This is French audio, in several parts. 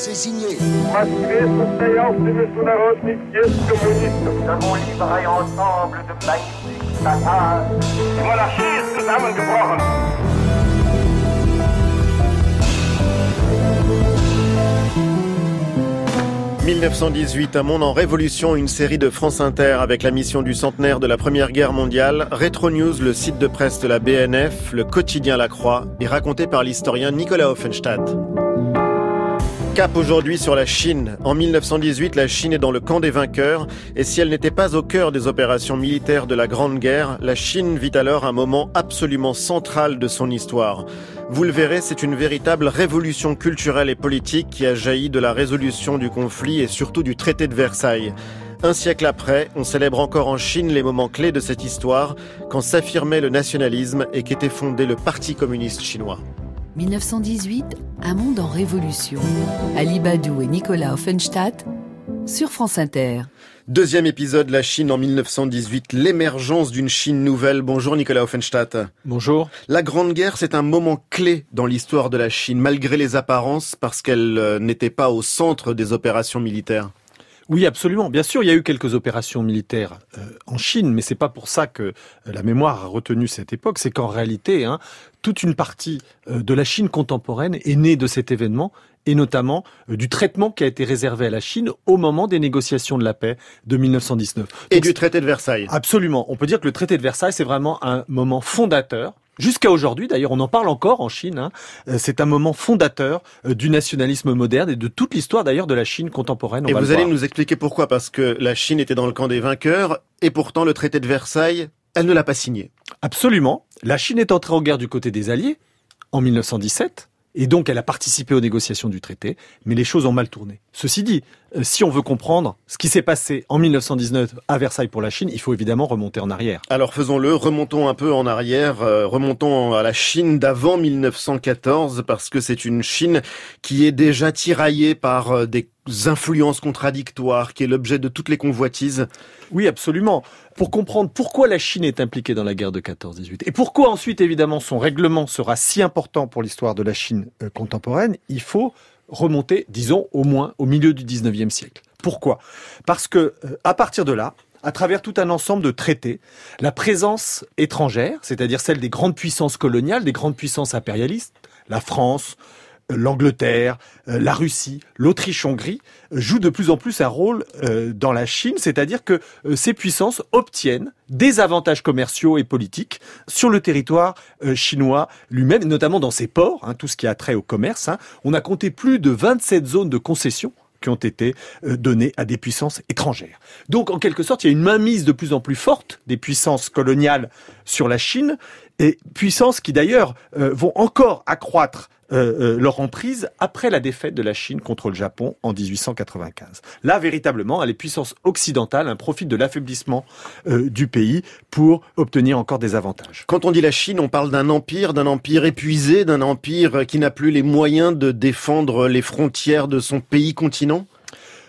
C'est signé. 1918, un monde en révolution, une série de France Inter avec la mission du centenaire de la Première Guerre mondiale, Retro News, le site de presse de la BNF, le quotidien La Croix, est raconté par l'historien Nicolas Offenstadt. Cap aujourd'hui sur la Chine. En 1918, la Chine est dans le camp des vainqueurs, et si elle n'était pas au cœur des opérations militaires de la Grande Guerre, la Chine vit alors un moment absolument central de son histoire. Vous le verrez, c'est une véritable révolution culturelle et politique qui a jailli de la résolution du conflit et surtout du traité de Versailles. Un siècle après, on célèbre encore en Chine les moments clés de cette histoire, quand s'affirmait le nationalisme et qu'était fondé le Parti communiste chinois. 1918, un monde en révolution. Ali Badou et Nicolas Offenstadt sur France Inter. Deuxième épisode, la Chine en 1918, l'émergence d'une Chine nouvelle. Bonjour Nicolas Offenstadt. Bonjour. La Grande Guerre, c'est un moment clé dans l'histoire de la Chine, malgré les apparences, parce qu'elle euh, n'était pas au centre des opérations militaires. Oui, absolument. Bien sûr, il y a eu quelques opérations militaires euh, en Chine, mais c'est pas pour ça que euh, la mémoire a retenu cette époque. C'est qu'en réalité, hein, toute une partie euh, de la Chine contemporaine est née de cet événement et notamment euh, du traitement qui a été réservé à la Chine au moment des négociations de la paix de 1919. Et Donc, du traité de Versailles. Absolument. On peut dire que le traité de Versailles, c'est vraiment un moment fondateur. Jusqu'à aujourd'hui, d'ailleurs, on en parle encore en Chine. hein. Euh, C'est un moment fondateur euh, du nationalisme moderne et de toute l'histoire d'ailleurs de la Chine contemporaine. on Et va vous le allez voir. nous expliquer pourquoi Parce que la Chine était dans le camp des vainqueurs, et pourtant le traité de Versailles, elle ne l'a pas signé. Absolument. La Chine est entrée en guerre du côté des Alliés en 1917. Et donc, elle a participé aux négociations du traité, mais les choses ont mal tourné. Ceci dit, euh, si on veut comprendre ce qui s'est passé en 1919 à Versailles pour la Chine, il faut évidemment remonter en arrière. Alors faisons-le, remontons un peu en arrière, euh, remontons à la Chine d'avant 1914, parce que c'est une Chine qui est déjà tiraillée par euh, des influences contradictoires, qui est l'objet de toutes les convoitises. Oui, absolument. Pour comprendre pourquoi la Chine est impliquée dans la guerre de 14-18 et pourquoi ensuite, évidemment, son règlement sera si important pour l'histoire de la Chine euh, contemporaine, il faut remonter, disons, au moins au milieu du 19e siècle. Pourquoi? Parce que euh, à partir de là, à travers tout un ensemble de traités, la présence étrangère, c'est-à-dire celle des grandes puissances coloniales, des grandes puissances impérialistes, la France, l'Angleterre, euh, la Russie, l'Autriche-Hongrie, euh, jouent de plus en plus un rôle euh, dans la Chine, c'est-à-dire que euh, ces puissances obtiennent des avantages commerciaux et politiques sur le territoire euh, chinois lui-même, notamment dans ses ports, hein, tout ce qui a trait au commerce. hein. On a compté plus de 27 zones de concession qui ont été euh, données à des puissances étrangères. Donc, en quelque sorte, il y a une mainmise de plus en plus forte des puissances coloniales sur la Chine, et puissances qui d'ailleurs euh, vont encore accroître euh, euh, leur emprise après la défaite de la Chine contre le Japon en 1895. Là, véritablement, les puissances occidentales hein, profitent de l'affaiblissement euh, du pays pour obtenir encore des avantages. Quand on dit la Chine, on parle d'un empire, d'un empire épuisé, d'un empire qui n'a plus les moyens de défendre les frontières de son pays-continent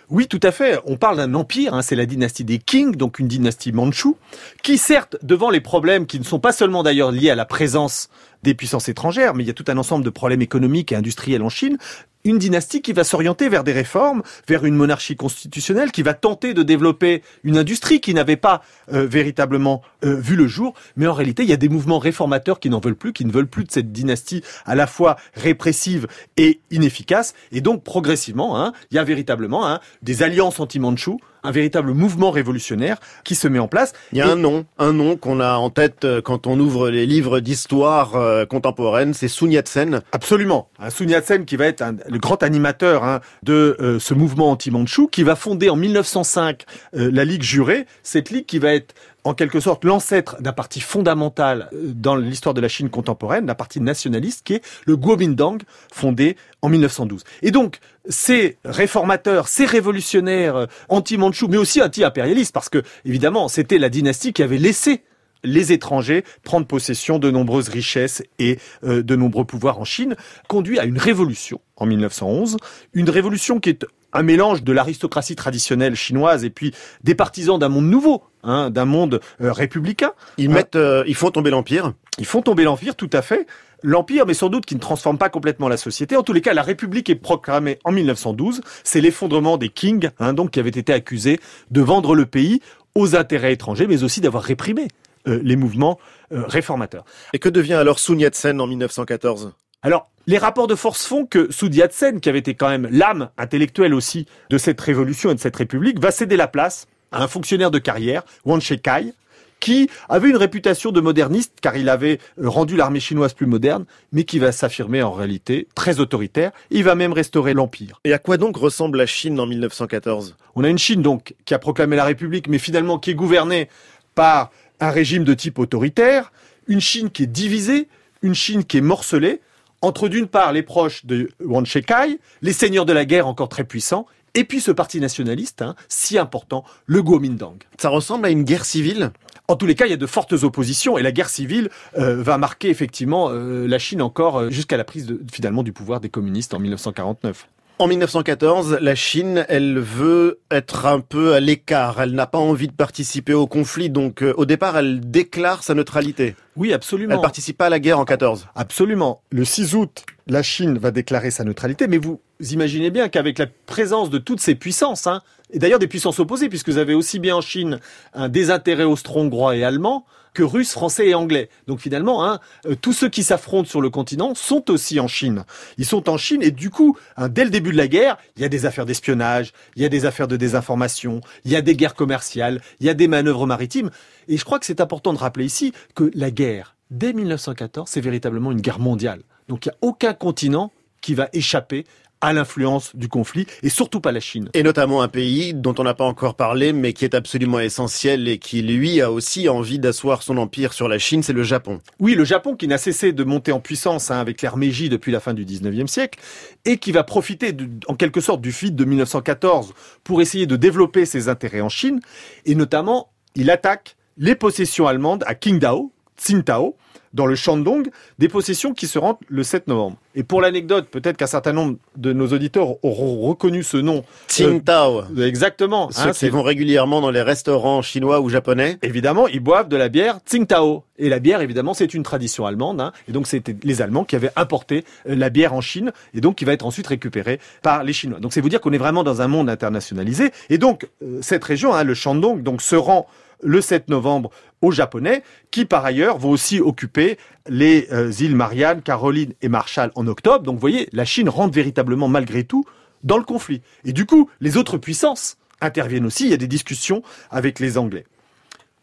Oui, tout à fait. On parle d'un empire, hein, c'est la dynastie des Qing, donc une dynastie mandchoue, qui certes, devant les problèmes qui ne sont pas seulement d'ailleurs liés à la présence des puissances étrangères, mais il y a tout un ensemble de problèmes économiques et industriels en Chine, une dynastie qui va s'orienter vers des réformes, vers une monarchie constitutionnelle, qui va tenter de développer une industrie qui n'avait pas euh, véritablement euh, vu le jour. Mais en réalité, il y a des mouvements réformateurs qui n'en veulent plus, qui ne veulent plus de cette dynastie à la fois répressive et inefficace. Et donc, progressivement, hein, il y a véritablement hein, des alliances anti-mandchou, un véritable mouvement révolutionnaire qui se met en place. Il y a Et- un nom, un nom qu'on a en tête euh, quand on ouvre les livres d'histoire euh, contemporaine, c'est Sun Yat-sen. Absolument. Un Sun Yat-sen qui va être un- le grand animateur hein, de euh, ce mouvement anti-mandchou, qui va fonder en 1905 euh, la Ligue jurée, cette ligue qui va être en quelque sorte l'ancêtre d'un parti fondamental euh, dans l'histoire de la Chine contemporaine, d'un parti nationaliste qui est le Kuomintang, fondé en 1912. Et donc, ces réformateurs, ces révolutionnaires euh, anti-mandchous, mais aussi anti-impérialistes, parce que évidemment, c'était la dynastie qui avait laissé les étrangers prendre possession de nombreuses richesses et euh, de nombreux pouvoirs en Chine, conduit à une révolution en 1911, une révolution qui est un mélange de l'aristocratie traditionnelle chinoise et puis des partisans d'un monde nouveau, hein, d'un monde euh, républicain. Ils mettent, euh, ils font tomber l'empire. Ils font tomber l'empire, tout à fait. L'empire, mais sans doute qui ne transforme pas complètement la société. En tous les cas, la République est proclamée en 1912. C'est l'effondrement des Qing, hein, donc qui avaient été accusés de vendre le pays aux intérêts étrangers, mais aussi d'avoir réprimé les mouvements euh, réformateurs. Et que devient alors Sun Yat-sen en 1914 Alors, les rapports de force font que Sun Yat-sen, qui avait été quand même l'âme intellectuelle aussi de cette révolution et de cette république, va céder la place à un fonctionnaire de carrière, Wang Shekai, qui avait une réputation de moderniste car il avait euh, rendu l'armée chinoise plus moderne, mais qui va s'affirmer en réalité très autoritaire. Il va même restaurer l'empire. Et à quoi donc ressemble la Chine en 1914 On a une Chine donc qui a proclamé la République, mais finalement qui est gouvernée par un régime de type autoritaire, une Chine qui est divisée, une Chine qui est morcelée, entre d'une part les proches de Wang Shekai, les seigneurs de la guerre encore très puissants, et puis ce parti nationaliste, hein, si important, le Kuomintang. Ça ressemble à une guerre civile? En tous les cas, il y a de fortes oppositions et la guerre civile euh, va marquer effectivement euh, la Chine encore euh, jusqu'à la prise de, finalement du pouvoir des communistes en 1949. En 1914, la Chine, elle veut être un peu à l'écart. Elle n'a pas envie de participer au conflit. Donc, euh, au départ, elle déclare sa neutralité. Oui, absolument. Elle participe pas à la guerre en 14. Absolument. Le 6 août, la Chine va déclarer sa neutralité. Mais vous imaginez bien qu'avec la présence de toutes ces puissances, hein, et d'ailleurs des puissances opposées, puisque vous avez aussi bien en Chine un désintérêt austro-hongrois et allemand, que russes, français et anglais. Donc finalement, hein, euh, tous ceux qui s'affrontent sur le continent sont aussi en Chine. Ils sont en Chine et du coup, hein, dès le début de la guerre, il y a des affaires d'espionnage, il y a des affaires de désinformation, il y a des guerres commerciales, il y a des manœuvres maritimes. Et je crois que c'est important de rappeler ici que la guerre, dès 1914, c'est véritablement une guerre mondiale. Donc il n'y a aucun continent qui va échapper à l'influence du conflit et surtout pas la Chine. Et notamment un pays dont on n'a pas encore parlé mais qui est absolument essentiel et qui lui a aussi envie d'asseoir son empire sur la Chine, c'est le Japon. Oui, le Japon qui n'a cessé de monter en puissance hein, avec l'ère Meiji depuis la fin du 19e siècle et qui va profiter de, en quelque sorte du feat de 1914 pour essayer de développer ses intérêts en Chine et notamment il attaque les possessions allemandes à Qingdao, Tsingtao, dans le Shandong, des possessions qui se rendent le 7 novembre. Et pour l'anecdote, peut-être qu'un certain nombre de nos auditeurs auront reconnu ce nom. Tsingtao. Euh, exactement. Ceux hein, qui vont régulièrement dans les restaurants chinois ou japonais. Évidemment, ils boivent de la bière Tsingtao. Et la bière, évidemment, c'est une tradition allemande. Hein, et donc, c'était les Allemands qui avaient importé euh, la bière en Chine, et donc qui va être ensuite récupérée par les Chinois. Donc, c'est vous dire qu'on est vraiment dans un monde internationalisé. Et donc, euh, cette région, hein, le Shandong, donc se rend le 7 novembre aux Japonais, qui par ailleurs vont aussi occuper les euh, îles Marianne, Caroline et Marshall en octobre. Donc vous voyez, la Chine rentre véritablement malgré tout dans le conflit. Et du coup, les autres puissances interviennent aussi. Il y a des discussions avec les Anglais.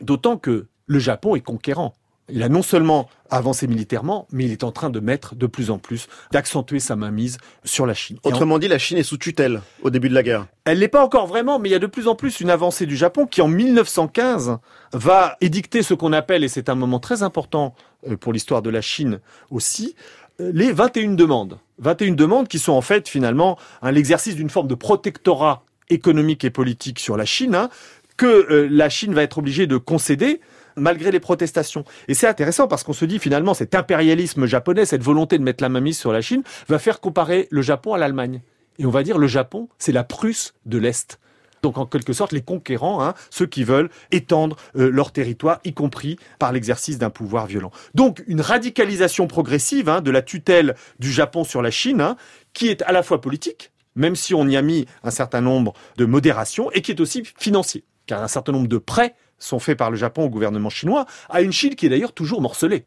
D'autant que le Japon est conquérant. Il a non seulement avancé militairement, mais il est en train de mettre de plus en plus, d'accentuer sa mainmise sur la Chine. Autrement dit, la Chine est sous tutelle au début de la guerre. Elle l'est pas encore vraiment, mais il y a de plus en plus une avancée du Japon qui, en 1915, va édicter ce qu'on appelle, et c'est un moment très important euh, pour l'histoire de la Chine aussi, euh, les 21 demandes. 21 demandes qui sont en fait finalement l'exercice d'une forme de protectorat économique et politique sur la Chine, hein, que euh, la Chine va être obligée de concéder malgré les protestations. Et c'est intéressant parce qu'on se dit finalement cet impérialisme japonais, cette volonté de mettre la mainmise sur la Chine, va faire comparer le Japon à l'Allemagne. Et on va dire le Japon, c'est la Prusse de l'Est. Donc en quelque sorte les conquérants, hein, ceux qui veulent étendre euh, leur territoire, y compris par l'exercice d'un pouvoir violent. Donc une radicalisation progressive hein, de la tutelle du Japon sur la Chine, hein, qui est à la fois politique, même si on y a mis un certain nombre de modérations, et qui est aussi financier, car un certain nombre de prêts sont faits par le Japon au gouvernement chinois, à une Chine qui est d'ailleurs toujours morcelée.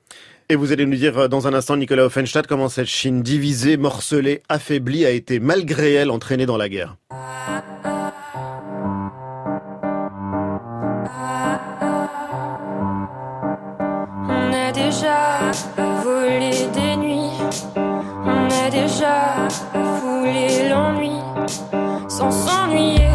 Et vous allez nous dire euh, dans un instant, Nicolas Offenstadt, comment cette Chine divisée, morcelée, affaiblie a été malgré elle entraînée dans la guerre. On a déjà volé des nuits, on a déjà foulé l'ennui sans s'ennuyer.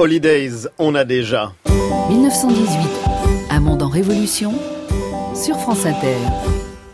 Holidays, on a déjà. 1918, un monde en révolution sur France Inter.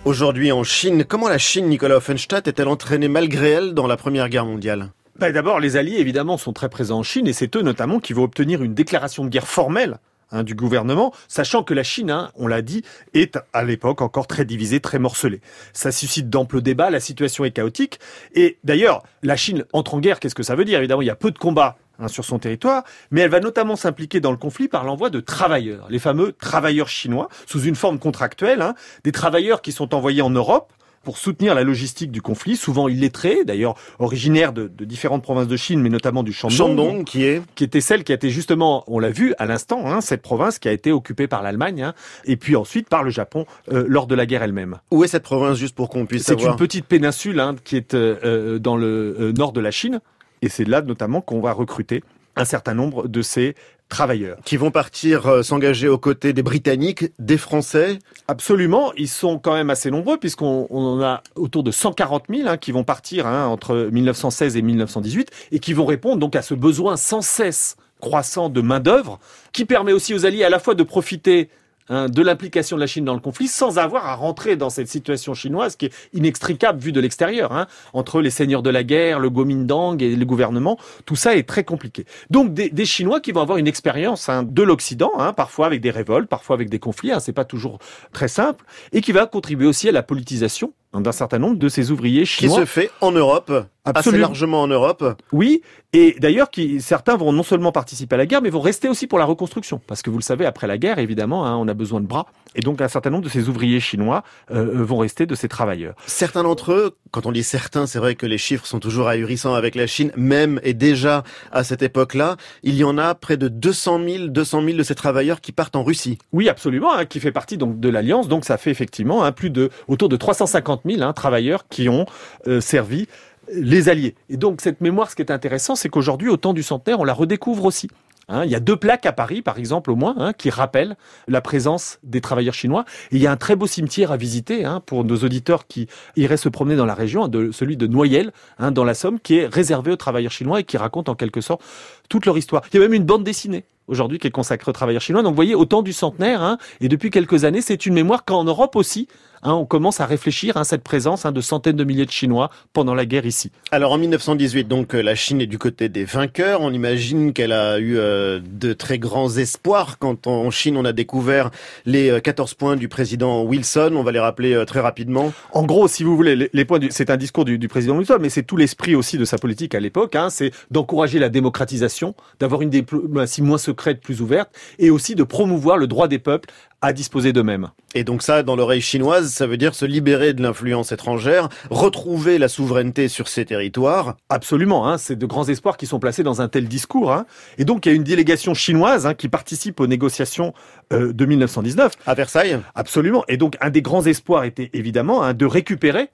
Aujourd'hui en Chine, comment la Chine, Nicolas Offenstadt, est-elle entraînée malgré elle dans la Première Guerre mondiale? Ben, D'abord, les Alliés, évidemment, sont très présents en Chine et c'est eux notamment qui vont obtenir une déclaration de guerre formelle hein, du gouvernement, sachant que la Chine, hein, on l'a dit, est à l'époque encore très divisée, très morcelée. Ça suscite d'amples débats, la situation est chaotique. Et d'ailleurs, la Chine entre en guerre, qu'est-ce que ça veut dire? Évidemment, il y a peu de combats hein, sur son territoire, mais elle va notamment s'impliquer dans le conflit par l'envoi de travailleurs, les fameux travailleurs chinois, sous une forme contractuelle, hein, des travailleurs qui sont envoyés en Europe pour soutenir la logistique du conflit, souvent illettrés, d'ailleurs originaires de, de différentes provinces de Chine, mais notamment du Shandong, Shandong, qui est qui était celle qui a été justement, on l'a vu à l'instant, hein, cette province qui a été occupée par l'Allemagne, hein, et puis ensuite par le Japon euh, lors de la guerre elle-même. Où est cette province, juste pour qu'on puisse C'est une petite péninsule hein, qui est euh, euh, dans le euh, nord de la Chine, et c'est là notamment qu'on va recruter un certain nombre de ces travailleurs. Qui vont partir euh, s'engager aux côtés des Britanniques, des Français. Absolument, ils sont quand même assez nombreux puisqu'on on en a autour de 140 000 hein, qui vont partir hein, entre 1916 et 1918 et qui vont répondre donc à ce besoin sans cesse croissant de main d'œuvre qui permet aussi aux Alliés à la fois de profiter hein, de l'implication de la Chine dans le conflit sans avoir à rentrer dans cette situation chinoise qui est inextricable vue de l'extérieur hein, entre les seigneurs de la guerre, le Kuomintang et le gouvernement. Tout ça est très compliqué. Donc des, des Chinois qui vont avoir une expérience hein, de l'Occident, hein, parfois avec des révoltes, parfois avec des conflits. Hein, c'est pas toujours très simple et qui va contribuer aussi à la politisation d'un certain nombre de ces ouvriers qui chinois. se fait en Europe, assez Absolument. largement en Europe. Oui, et d'ailleurs, qui certains vont non seulement participer à la guerre, mais vont rester aussi pour la reconstruction, parce que vous le savez, après la guerre, évidemment, hein, on a besoin de bras, et donc un certain nombre de ces ouvriers chinois euh, vont rester de ces travailleurs. Certains d'entre eux, quand on dit certains, c'est vrai que les chiffres sont toujours ahurissants avec la Chine, même et déjà à cette époque-là, il y en a près de 200 000, 200 000 de ces travailleurs qui partent en Russie. Oui, absolument, hein, qui fait partie donc de l'alliance, donc ça fait effectivement hein, plus de autour de 350 000 hein, travailleurs qui ont euh, servi les alliés. Et donc cette mémoire, ce qui est intéressant, c'est qu'aujourd'hui, au temps du centenaire, on la redécouvre aussi. Hein, il y a deux plaques à Paris, par exemple, au moins, hein, qui rappellent la présence des travailleurs chinois. Et il y a un très beau cimetière à visiter pour nos auditeurs qui iraient se promener dans la région, celui de Noyelles, dans la Somme, qui est réservé aux travailleurs chinois et qui raconte en quelque sorte toute leur histoire. Il y a même une bande dessinée aujourd'hui qui est consacrée aux travailleurs chinois. Donc vous voyez, au temps du centenaire, et depuis quelques années, c'est une mémoire qu'en Europe aussi, hein, on commence à réfléchir à cette présence hein, de centaines de milliers de Chinois pendant la guerre ici. Alors en 1918, donc euh, la Chine est du côté des vainqueurs. On imagine qu'elle a eu euh, de très grands espoirs quand en Chine on a découvert les euh, 14 points du président Wilson. On va les rappeler euh, très rapidement. En gros, si vous voulez, les, les points, du, c'est un discours du, du président Wilson, mais c'est tout l'esprit aussi de sa politique à l'époque. Hein, c'est d'encourager la démocratisation, d'avoir une diplomatie moins secrète, plus ouverte, et aussi de promouvoir le droit des peuples à disposer d'eux-mêmes. Et donc ça, dans l'oreille chinoise, ça veut dire se libérer de l'influence étrangère, retrouver la souveraineté sur ses territoires. Absolument, hein, c'est de grands espoirs qui sont placés dans un tel discours. Hein. Et donc il y a une délégation chinoise hein, qui participe aux négociations euh, de 1919. À Versailles Absolument. Et donc un des grands espoirs était évidemment de récupérer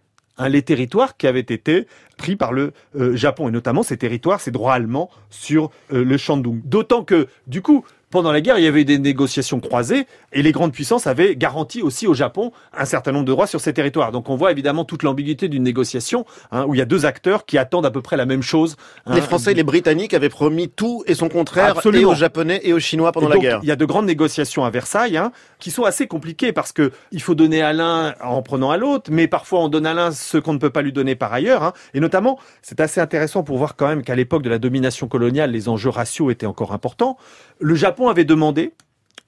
les territoires qui avaient été pris par le euh, Japon, et notamment ces territoires, ces droits allemands sur euh, le Shandong. D'autant que, du coup, pendant la guerre, il y avait des négociations croisées et les grandes puissances avaient garanti aussi au Japon un certain nombre de droits sur ces territoires. Donc on voit évidemment toute l'ambiguïté d'une négociation hein, où il y a deux acteurs qui attendent à peu près la même chose. hein. Les Français et les Britanniques avaient promis tout et son contraire Absolument. et aux Japonais et aux Chinois pendant Et la guerre. Il y a de grandes négociations à Versailles hein, qui sont assez compliquées parce que il faut donner à l'un en prenant à l'autre, mais parfois on donne à l'un ce qu'on ne peut pas lui donner par ailleurs. Et notamment, c'est assez intéressant pour voir quand même qu'à l'époque de la domination coloniale, les enjeux raciaux étaient encore importants. Le Japon avait demandé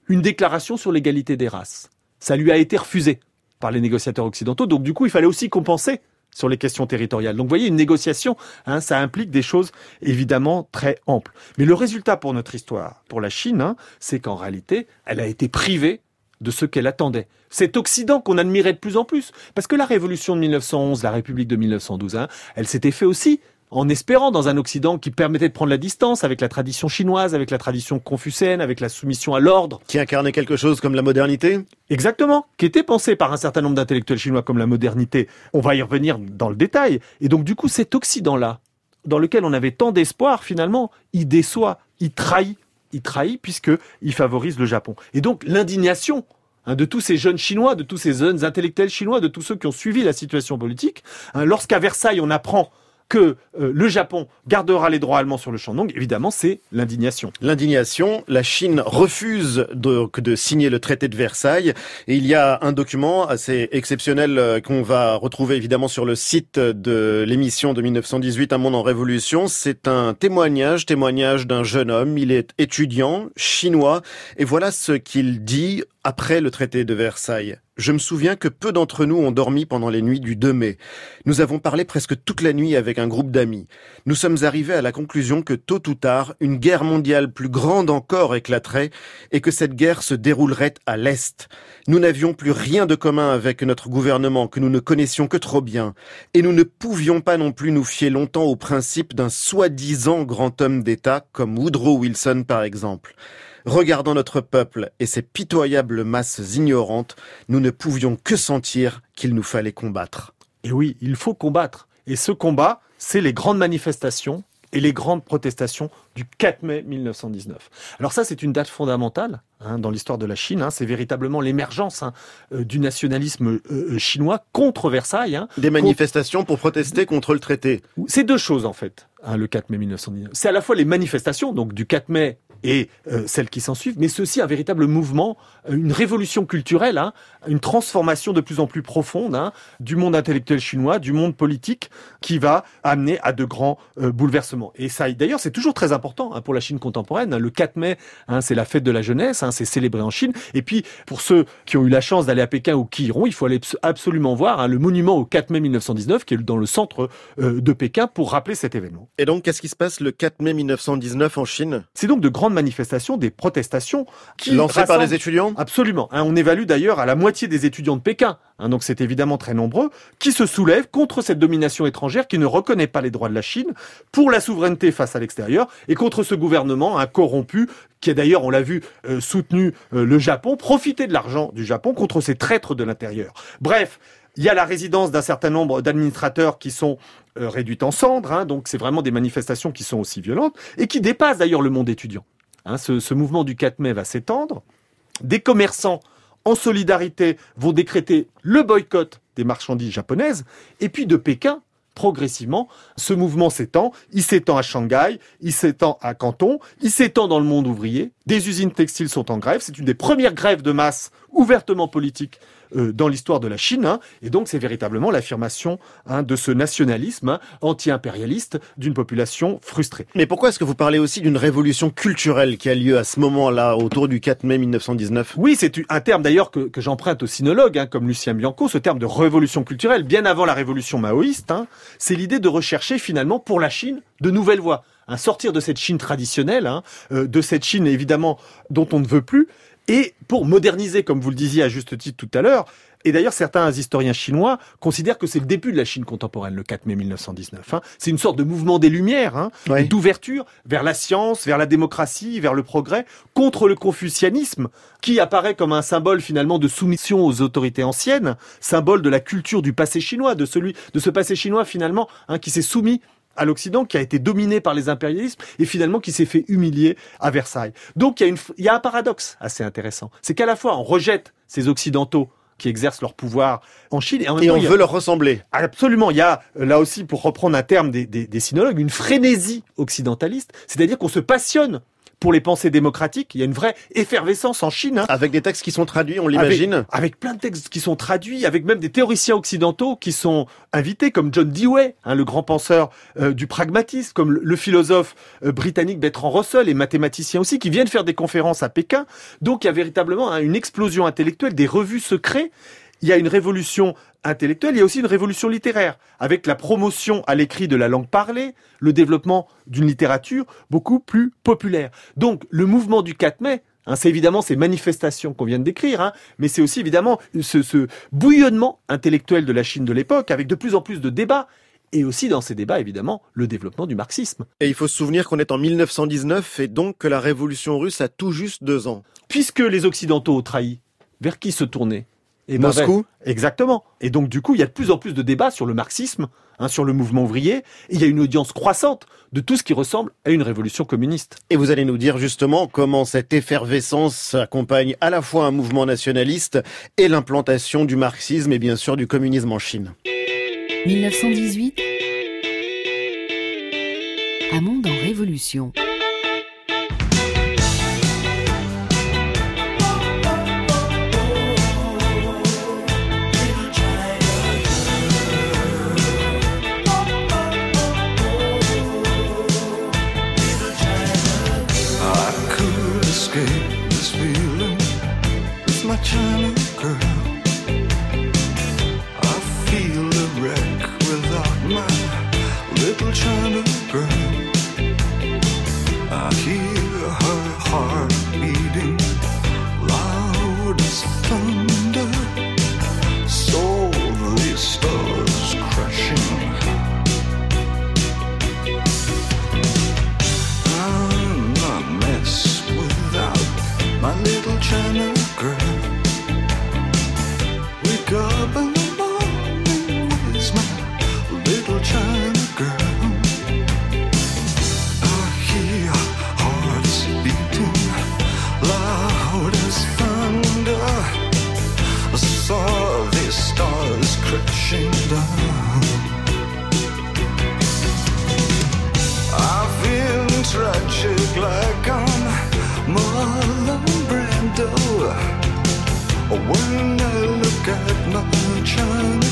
une déclaration sur l'égalité des races. ça lui a été refusé par les négociateurs occidentaux. Donc du coup, il fallait aussi compenser sur les questions territoriales. Donc vous voyez, une négociation, hein, ça implique des choses évidemment très amples. Mais le résultat pour notre histoire, pour la Chine, hein, c'est qu'en réalité, elle a été privée de ce qu'elle attendait. Cet Occident qu'on admirait de plus en plus. Parce que la révolution de 1911, la République de 1912, hein, elle s'était fait aussi en espérant dans un Occident qui permettait de prendre la distance avec la tradition chinoise, avec la tradition confucéenne, avec la soumission à l'ordre. Qui incarnait quelque chose comme la modernité Exactement, qui était pensé par un certain nombre d'intellectuels chinois comme la modernité. On va y revenir dans le détail. Et donc du coup, cet Occident-là, dans lequel on avait tant d'espoir, finalement, il déçoit, il trahit, il trahit puisqu'il favorise le Japon. Et donc l'indignation hein, de tous ces jeunes Chinois, de tous ces jeunes intellectuels chinois, de tous ceux qui ont suivi la situation politique, hein, lorsqu'à Versailles on apprend que euh, le Japon gardera les droits allemands sur le Shandong, évidemment, c'est l'indignation. L'indignation, la Chine refuse donc de signer le traité de Versailles et il y a un document assez exceptionnel euh, qu'on va retrouver évidemment sur le site de l'émission de 1918 Un monde en révolution. C'est un témoignage, témoignage d'un jeune homme, il est étudiant, chinois et voilà ce qu'il dit après le traité de Versailles. Je me souviens que peu d'entre nous ont dormi pendant les nuits du 2 mai. Nous avons parlé presque toute la nuit avec un groupe d'amis. Nous sommes arrivés à la conclusion que tôt ou tard, une guerre mondiale plus grande encore éclaterait et que cette guerre se déroulerait à l'Est. Nous n'avions plus rien de commun avec notre gouvernement que nous ne connaissions que trop bien et nous ne pouvions pas non plus nous fier longtemps au principe d'un soi-disant grand homme d'État comme Woodrow Wilson par exemple. Regardant notre peuple et ses pitoyables masses ignorantes, nous ne pouvions que sentir qu'il nous fallait combattre. Et oui, il faut combattre. Et ce combat, c'est les grandes manifestations et les grandes protestations du 4 mai 1919. Alors ça, c'est une date fondamentale hein, dans l'histoire de la Chine. Hein. c'est véritablement l'émergence hein, euh, du nationalisme euh, chinois contre Versailles. Des manifestations pour protester contre le traité. C'est deux choses en fait, le 4 mai 1919. C'est à la fois les manifestations, donc du 4 mai et euh, celles qui s'en suivent, mais c'est aussi un véritable mouvement, euh, une révolution culturelle, hein, une transformation de plus en plus profonde hein, du monde intellectuel chinois, du monde politique, qui va amener à de grands euh, bouleversements. Et ça, d'ailleurs, c'est toujours très important hein, pour la Chine contemporaine. Le 4 mai, c'est la fête de la jeunesse, c'est célébré en Chine. Et puis, pour ceux qui ont eu la chance d'aller à Pékin ou qui iront, il faut aller abs- absolument voir le monument au 4 mai 1919, qui est dans le centre euh, de Pékin, pour rappeler cet événement. Et donc, qu'est-ce qui se passe le 4 mai 1919 en Chine? C'est donc de grandes manifestations, des protestations qui Lancées par les étudiants Absolument. Hein, on évalue d'ailleurs à la moitié des étudiants de Pékin, hein, donc c'est évidemment très nombreux, qui se soulèvent contre cette domination étrangère qui ne reconnaît pas les droits de la Chine, pour la souveraineté face à l'extérieur, et contre ce gouvernement hein, corrompu, qui a d'ailleurs, on l'a vu, euh, soutenu euh, le Japon, profiter de l'argent du Japon contre ces traîtres de l'intérieur. Bref. Il y a la résidence d'un certain nombre d'administrateurs qui sont euh, réduits en cendres, hein, donc c'est vraiment des manifestations qui sont aussi violentes, et qui dépassent d'ailleurs le monde étudiant. Hein, ce, ce mouvement du 4 mai va s'étendre. Des commerçants en solidarité vont décréter le boycott des marchandises japonaises. Et puis de Pékin, progressivement, ce mouvement s'étend. Il s'étend à Shanghai, il s'étend à Canton, il s'étend dans le monde ouvrier. Des usines textiles sont en grève. C'est une des premières grèves de masse ouvertement politiques euh, dans l'histoire de la Chine. hein. Et donc c'est véritablement l'affirmation hein, de ce nationalisme hein, anti-impérialiste d'une population frustrée. Mais pourquoi est-ce que vous parlez aussi d'une révolution culturelle qui a lieu à ce moment-là, autour du 4 mai 1919 Oui, c'est un terme d'ailleurs que, que j'emprunte aux sinologues, comme Lucien Bianco, ce terme de révolution culturelle, bien avant la révolution maoïste, c'est l'idée de rechercher finalement pour la Chine de nouvelles voies. Hein, sortir de cette Chine traditionnelle, hein, euh, de cette Chine évidemment dont on ne veut plus, et pour moderniser, comme vous le disiez à juste titre tout à l'heure, et d'ailleurs, certains historiens chinois considèrent que c'est le début de la Chine contemporaine, le 4 mai 1919. hein. C'est une sorte de mouvement des Lumières, hein, d'ouverture vers la science, vers la démocratie, vers le progrès, contre le confucianisme, qui apparaît comme un symbole finalement de soumission aux autorités anciennes, symbole de la culture du passé chinois, de celui, de ce passé chinois finalement, hein, qui s'est soumis à l'Occident, qui a été dominé par les impérialismes et finalement qui s'est fait humilier à Versailles. Donc il y a, une, il y a un paradoxe assez intéressant. C'est qu'à la fois on rejette ces Occidentaux qui exercent leur pouvoir en Chine et en même Et temps, on a- veut leur ressembler. Absolument, il y a euh, là aussi, pour reprendre un terme des, des, des sinologues, une frénésie occidentaliste, c'est-à-dire qu'on se passionne pour les pensées démocratiques. Il y a une vraie effervescence en Chine. hein. Avec des textes qui sont traduits, on l'imagine. Avec, avec plein de textes qui sont traduits, avec même des théoriciens occidentaux qui sont invités, comme John Dewey, hein, le grand penseur euh, du pragmatisme, comme le, le philosophe euh, britannique Bertrand Russell et mathématicien aussi, qui viennent faire des conférences à Pékin. Donc il y a véritablement hein, une explosion intellectuelle, des revues secrets. Il y a une révolution intellectuelle, il y a aussi une révolution littéraire, avec la promotion à l'écrit de la langue parlée, le développement d'une littérature beaucoup plus populaire. Donc le mouvement du 4 mai, Hein, c'est évidemment ces manifestations qu'on vient de décrire, hein, mais c'est aussi évidemment ce, ce bouillonnement intellectuel de la Chine de l'époque, avec de plus en plus de débats, et aussi dans ces débats, évidemment, le développement du marxisme. Et il faut se souvenir qu'on est en 1919 et donc que la révolution russe a tout juste deux ans. Puisque les Occidentaux ont trahi, vers qui se tourner? Et ben, Moscou Exactement. Et donc, du coup, il y a de plus en plus de débats sur le marxisme, hein, sur le mouvement ouvrier, et il y a une audience croissante de tout ce qui ressemble à une révolution communiste. Et vous allez nous dire justement comment cette effervescence accompagne à la fois un mouvement nationaliste et l'implantation du marxisme et bien sûr du communisme en Chine. 1918 Un monde en révolution. China girl. When I look at my China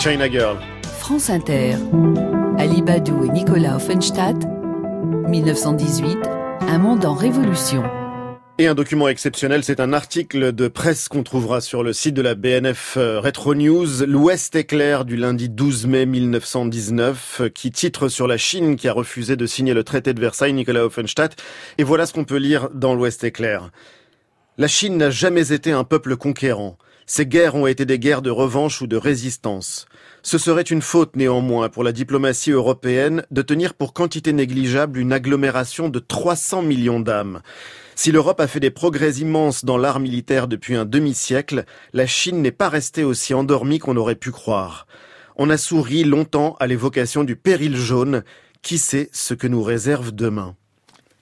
China Girl. France Inter. Ali Badou et Nicolas Offenstadt. 1918. Un monde en révolution. Et un document exceptionnel, c'est un article de presse qu'on trouvera sur le site de la BNF euh, Retro News, l'Ouest éclair du lundi 12 mai 1919, euh, qui titre sur la Chine qui a refusé de signer le traité de Versailles, Nicolas Offenstadt. Et voilà ce qu'on peut lire dans l'Ouest éclair. La Chine n'a jamais été un peuple conquérant. Ces guerres ont été des guerres de revanche ou de résistance. Ce serait une faute néanmoins pour la diplomatie européenne de tenir pour quantité négligeable une agglomération de 300 millions d'âmes. Si l'Europe a fait des progrès immenses dans l'art militaire depuis un demi-siècle, la Chine n'est pas restée aussi endormie qu'on aurait pu croire. On a souri longtemps à l'évocation du péril jaune. Qui sait ce que nous réserve demain?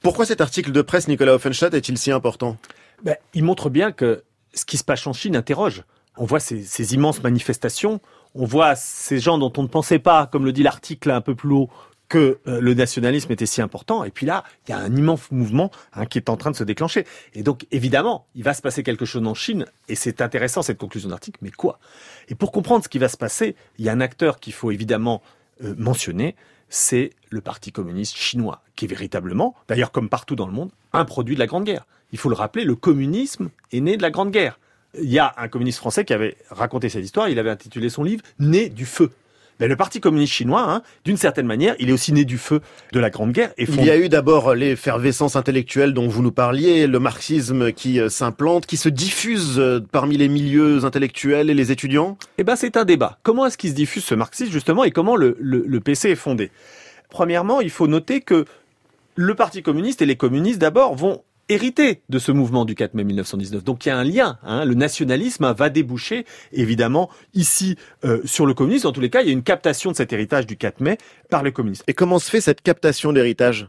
Pourquoi cet article de presse, Nicolas Offenstadt, est-il si important? Ben, il montre bien que ce qui se passe en Chine interroge. On voit ces, immenses manifestations, on voit ces gens dont on ne pensait pas, comme le dit l'article un peu plus haut, que euh, le nationalisme était si important. Et puis là, il y a un immense mouvement hein, qui est en train de se déclencher. Et donc, évidemment, il va se passer quelque chose en Chine. Et c'est intéressant, cette conclusion d'article. Mais quoi? Et pour comprendre ce qui va se passer, il y a un acteur qu'il faut évidemment euh, mentionner. C'est le Parti communiste chinois, qui est véritablement, d'ailleurs comme partout dans le monde, un produit de la Grande Guerre. Il faut le rappeler, le communisme est né de la Grande Guerre. Il y a un communiste français qui avait raconté cette histoire, il avait intitulé son livre Né du feu. Mais le Parti communiste chinois, hein, d'une certaine manière, il est aussi né du feu de la Grande Guerre. Et Il y a eu d'abord l'effervescence intellectuelle dont vous nous parliez, le marxisme qui euh, s'implante, qui se diffuse euh, parmi les milieux intellectuels et les étudiants? Eh ben, c'est un débat. Comment est-ce qu'il se diffuse ce marxisme, justement, et comment le, le, le PC est fondé? Premièrement, il faut noter que le Parti communiste et les communistes, d'abord, vont hériter de ce mouvement du 4 mai 1919. Donc il y a un lien. Hein. Le nationalisme va déboucher, évidemment, ici euh, sur le communisme. En tous les cas, il y a une captation de cet héritage du 4 mai par les communistes. Et comment se fait cette captation d'héritage?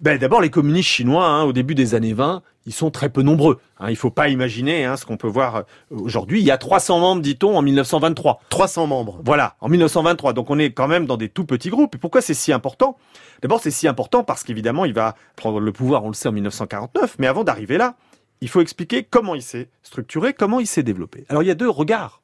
Ben, D'abord, les communistes chinois, hein, au début des années 20, ils sont très peu nombreux. Hein. Il faut pas imaginer hein, ce qu'on peut voir euh, aujourd'hui. Il y a 300 membres, dit-on, en 1923. 300 membres. Voilà, en 1923. Donc on est quand même dans des tout petits groupes. Et pourquoi c'est si important? D'abord, c'est si important parce qu'évidemment, il va prendre le pouvoir, on le sait, en 1949. Mais avant d'arriver là, il faut expliquer comment il s'est structuré, comment il s'est développé. Alors il y a deux regards.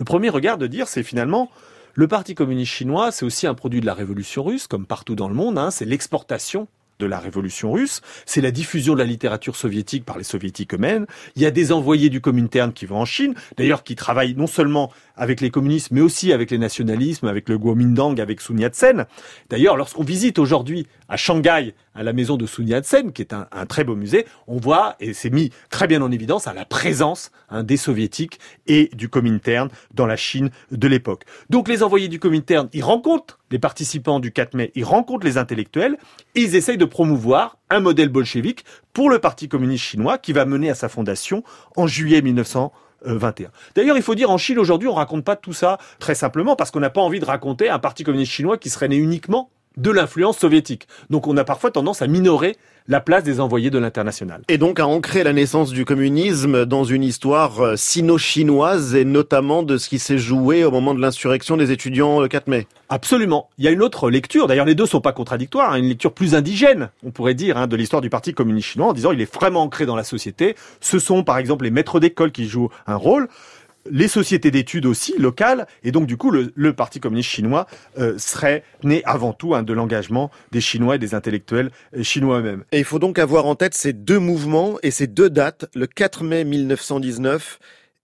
Le premier regard de dire, c'est finalement, le Parti communiste chinois, c'est aussi un produit de la révolution russe, comme partout dans le monde. Hein, c'est l'exportation de la révolution russe, c'est la diffusion de la littérature soviétique par les soviétiques eux-mêmes. Il y a des envoyés du Comintern qui vont en Chine, d'ailleurs qui travaillent non seulement avec les communistes, mais aussi avec les nationalismes, avec le Kuomintang, avec Sun Yat-sen. D'ailleurs, lorsqu'on visite aujourd'hui à Shanghai, à la maison de Sun Yat-sen, qui est un, un, très beau musée, on voit, et c'est mis très bien en évidence, à la présence hein, des soviétiques et du Comintern dans la Chine de l'époque. Donc les envoyés du Comintern, ils rencontrent les participants du 4 mai, ils rencontrent les intellectuels, et ils essayent de promouvoir un modèle bolchevique pour le Parti communiste chinois qui va mener à sa fondation en juillet 1900. 21. D'ailleurs, il faut dire en Chine aujourd'hui, on raconte pas tout ça très simplement parce qu'on n'a pas envie de raconter un parti communiste chinois qui serait né uniquement de l'influence soviétique. Donc on a parfois tendance à minorer la place des envoyés de l'international. Et donc à ancrer la naissance du communisme dans une histoire euh, sino-chinoise et notamment de ce qui s'est joué au moment de l'insurrection des étudiants le 4 mai. Absolument. Il y a une autre lecture, d'ailleurs les deux sont pas contradictoires, hein, une lecture plus indigène, on pourrait dire, hein, de l'histoire du Parti communiste chinois en disant il est vraiment ancré dans la société. Ce sont par exemple les maîtres d'école qui jouent un rôle les sociétés d'études aussi locales, et donc du coup le, Parti communiste chinois euh, serait né avant tout hein, de l'engagement des Chinois et des intellectuels euh, chinois eux-mêmes. Et il faut donc avoir en tête ces deux mouvements et ces deux dates, le 4 mai 1919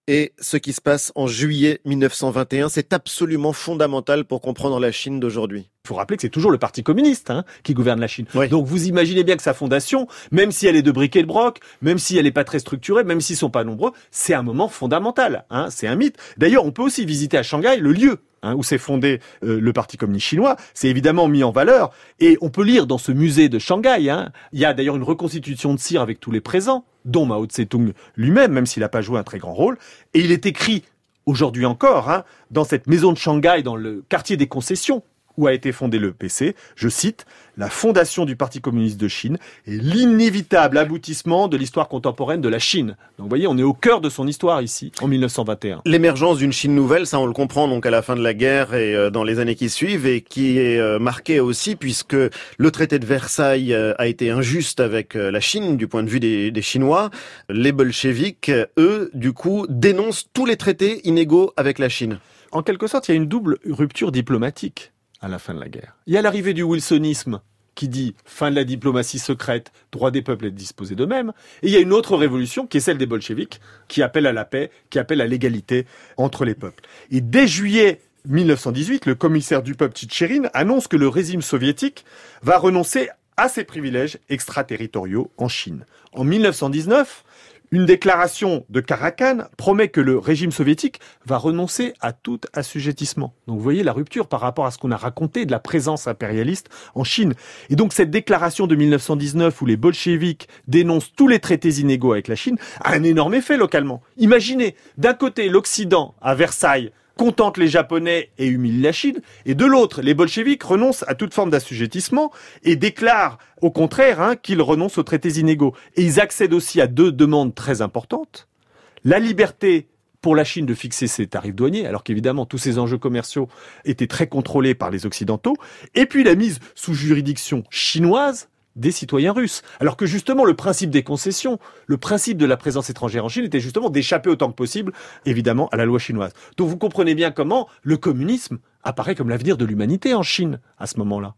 et ce qui se passe en juillet 1921. C'est absolument fondamental pour comprendre la Chine d'aujourd'hui. Il faut rappeler que c'est toujours le Parti communiste hein, qui gouverne la Chine. Oui. Donc vous imaginez bien que sa fondation, même si elle est de briques et de broc, même si elle n'est pas très structurée, même s'ils sont pas nombreux, c'est un moment fondamental. Hein, c'est un mythe. D'ailleurs, on peut aussi visiter à Shanghai le lieu Hein, où s'est fondé euh, le Parti communiste chinois, c'est évidemment mis en valeur. Et on peut lire dans ce musée de Shanghai, hein, il y a d'ailleurs une reconstitution de cire avec tous les présents, dont Mao Tse-tung lui-même, même s'il n'a pas joué un très grand rôle. Et il est écrit aujourd'hui encore, hein, dans cette maison de Shanghai, dans le quartier des concessions, où a été fondé le PC, je cite, la fondation du Parti communiste de Chine est l'inévitable aboutissement de l'histoire contemporaine de la Chine. Donc vous voyez, on est au cœur de son histoire ici, en 1921. L'émergence d'une Chine nouvelle, ça on le comprend donc à la fin de la guerre et euh, dans les années qui suivent, et qui est euh, marquée aussi puisque le traité de Versailles euh, a été injuste avec la Chine du point de vue des, des Chinois. Les bolcheviks, eux, du coup, dénoncent tous les traités inégaux avec la Chine. En quelque sorte, il y a une double rupture diplomatique à la fin de la guerre. Il y a l'arrivée du wilsonisme qui dit fin de la diplomatie secrète, droit des peuples à disposer d'eux-mêmes. Et il y a une autre révolution qui est celle des bolcheviks, qui appelle à la paix, qui appelle à l'égalité entre les peuples. Et dès juillet 1918, le commissaire du peuple Tchitcherine annonce que le régime soviétique va renoncer à ses privilèges extraterritoriaux en Chine. En 1919, une déclaration de Karakan promet que le régime soviétique va renoncer à tout assujettissement. Donc vous voyez la rupture par rapport à ce qu'on a raconté de la présence impérialiste en Chine. Et donc cette déclaration de 1919 où les bolcheviks dénoncent tous les traités inégaux avec la Chine a un énorme effet localement. Imaginez, d'un côté l'Occident à Versailles contente les Japonais et humilie la Chine, et de l'autre, les bolcheviks renoncent à toute forme d'assujettissement et déclarent au contraire hein, qu'ils renoncent aux traités inégaux. Et ils accèdent aussi à deux demandes très importantes. La liberté pour la Chine de fixer ses tarifs douaniers, alors qu'évidemment tous ces enjeux commerciaux étaient très contrôlés par les Occidentaux, et puis la mise sous juridiction chinoise des citoyens russes. Alors que justement, le principe des concessions, le principe de la présence étrangère en Chine était justement d'échapper autant que possible, évidemment, à la loi chinoise. Donc vous comprenez bien comment le communisme apparaît comme l'avenir de l'humanité en Chine à ce moment-là.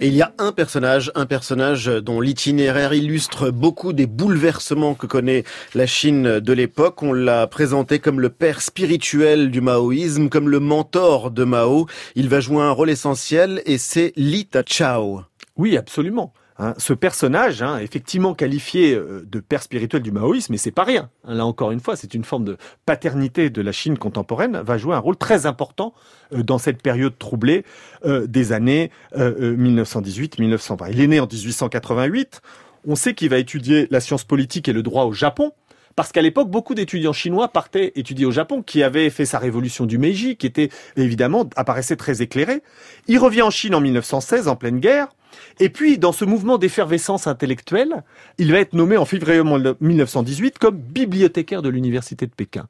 Et il y a un personnage, un personnage dont l'itinéraire illustre beaucoup des bouleversements que connaît la Chine de l'époque. On l'a présenté comme le père spirituel du maoïsme, comme le mentor de Mao. Il va jouer un rôle essentiel et c'est Li Tachao. Oui, absolument. Hein, ce personnage, hein, effectivement qualifié euh, de père spirituel du maoïsme, et c'est pas rien. Hein, là encore une fois, c'est une forme de paternité de la Chine contemporaine, va jouer un rôle très important euh, dans cette période troublée euh, des années 1918-1920. Il est né en 1888. On sait qu'il va étudier la science politique et le droit au Japon. Parce qu'à l'époque, beaucoup d'étudiants chinois partaient étudier au Japon, qui avait fait sa révolution du Meiji, qui était évidemment apparaissait très éclairé. Il revient en Chine en 1916, en pleine guerre. Et puis, dans ce mouvement d'effervescence intellectuelle, il va être nommé en février 1918 comme bibliothécaire de l'université de Pékin.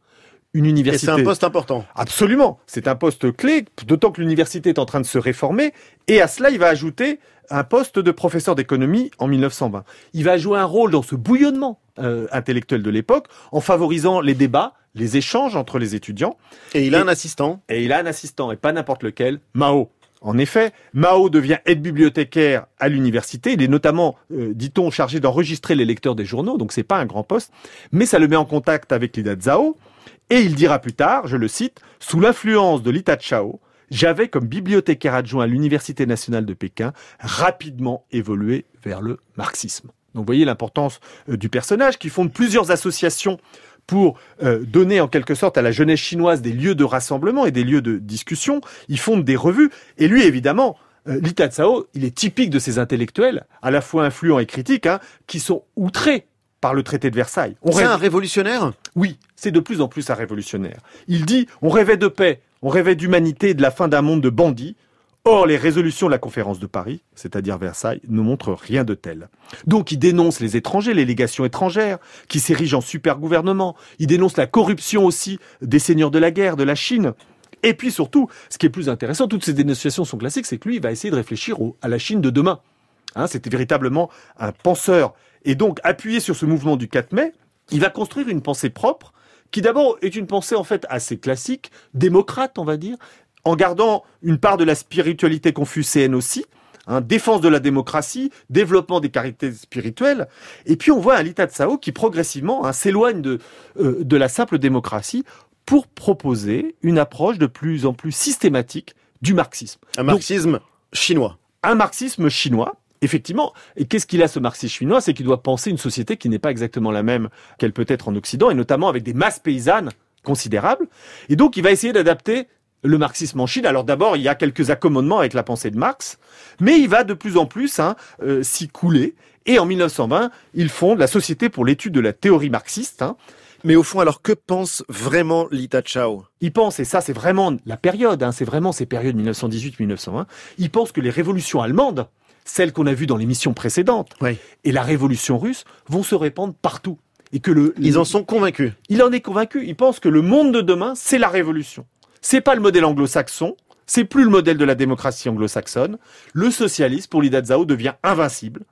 Une université. c'est un poste important. Absolument. C'est un poste clé, d'autant que l'université est en train de se réformer. Et à cela, il va ajouter un poste de professeur d'économie en 1920. Il va jouer un rôle dans ce bouillonnement euh, intellectuel de l'époque, en favorisant les débats, les échanges entre les étudiants. Et il a Et- un assistant. Et il a un assistant, et pas n'importe lequel, Mao. En effet, Mao devient aide-bibliothécaire à l'université. Il est notamment, euh, dit-on, chargé d'enregistrer les lecteurs des journaux, donc c'est pas un grand poste, mais ça le met en contact avec Lida Zhao. Et il dira plus tard, je le cite, sous l'influence de Lita Chao, j'avais comme bibliothécaire adjoint à l'Université nationale de Pékin rapidement évolué vers le marxisme. Donc vous voyez l'importance euh, du personnage qui fonde plusieurs associations pour euh, donner en quelque sorte à la jeunesse chinoise des lieux de rassemblement et des lieux de discussion. Il fonde des revues. Et lui, évidemment, euh, Li Tazao, il est typique de ces intellectuels, à la fois influents et critiques, hein, qui sont outrés par le traité de Versailles. On C'est rêve- un révolutionnaire? Oui, c'est de plus en plus un révolutionnaire. Il dit on rêvait de paix, on rêvait d'humanité et de la fin d'un monde de bandits. Or, les résolutions de la conférence de Paris, c'est-à-dire Versailles, ne montrent rien de tel. Donc, il dénonce les étrangers, les légations étrangères, qui s'érigent en super gouvernement. Il dénonce la corruption aussi des seigneurs de la guerre, de la Chine. Et puis surtout, ce qui est plus intéressant, toutes ces dénonciations sont classiques, c'est que lui, il va essayer de réfléchir à la Chine de demain. Hein, C'était véritablement un penseur. Et donc, appuyé sur ce mouvement du 4 mai, il va construire une pensée propre, qui d'abord est une pensée en fait assez classique, démocrate, on va dire, en gardant une part de la spiritualité confucéenne aussi, hein, défense de la démocratie, développement des qualités spirituelles. Et puis on voit un Lita Tsao qui progressivement hein, s'éloigne de, euh, de la simple démocratie pour proposer une approche de plus en plus systématique du marxisme. Un Donc, marxisme chinois. un marxisme chinois, effectivement. Et qu'est-ce qu'il a ce marxisme chinois? C'est qu'il doit penser une société qui n'est pas exactement la même qu'elle peut être en Occident, et notamment avec des masses paysannes considérables. Et donc, il va essayer d'adapter le marxisme en Chine. Alors d'abord, il y a quelques accommodements avec la pensée de Marx, mais il va de plus en plus hein, euh, s'y couler. Et en 1920, il fonde la Société pour l'étude de la théorie marxiste. hein. Mais au fond, alors que pense vraiment Lita Chao? Il pense, et ça c'est vraiment la période, hein, c'est vraiment ces périodes 1918-1920, il pense que les révolutions allemandes, celles qu'on a vues dans l'émission précédente, Oui. et la révolution russe vont se répandre partout. Et que le, Ils en sont convaincus. il en est convaincu. Il pense que le monde de demain, c'est la révolution. C'est pas le modèle anglo-saxon. C'est plus le modèle de la démocratie anglo-saxonne. Le socialisme, pour Lida devient invincible.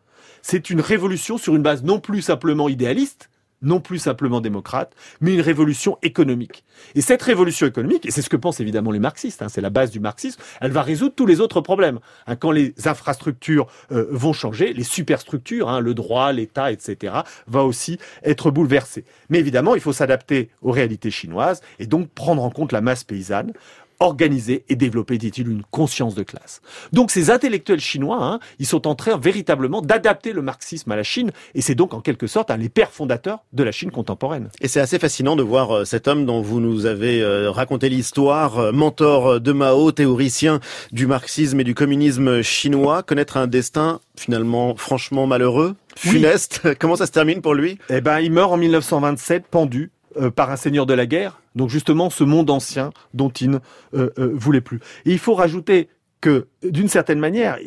C'est une révolution sur une base non plus simplement idéaliste, non plus simplement démocrate, mais une révolution économique. Et cette révolution économique, et c'est ce que pensent évidemment les marxistes, hein, c'est la base du marxisme, elle va résoudre tous les autres problèmes. Hein, quand les infrastructures euh, vont changer, les superstructures, hein, le droit, l'État, etc., va aussi être bouleversé. Mais évidemment, il faut s'adapter aux réalités chinoises et donc prendre en compte la masse paysanne organiser et développer, dit-il, une conscience de classe. Donc ces intellectuels chinois, hein, ils sont en train véritablement d'adapter le marxisme à la Chine, et c'est donc en quelque sorte un les pères fondateurs de la Chine contemporaine. Et c'est assez fascinant de voir euh, cet homme dont vous nous avez euh, raconté l'histoire, euh, mentor de Mao, théoricien du marxisme et du communisme chinois, connaître un destin finalement franchement malheureux, Oui. funeste. Comment ça se termine pour lui? Eh ben, il meurt en 1927, pendu euh, par un seigneur de la guerre. Donc justement, ce monde ancien dont il ne euh, euh, voulait plus. Et il faut rajouter que, d'une certaine manière,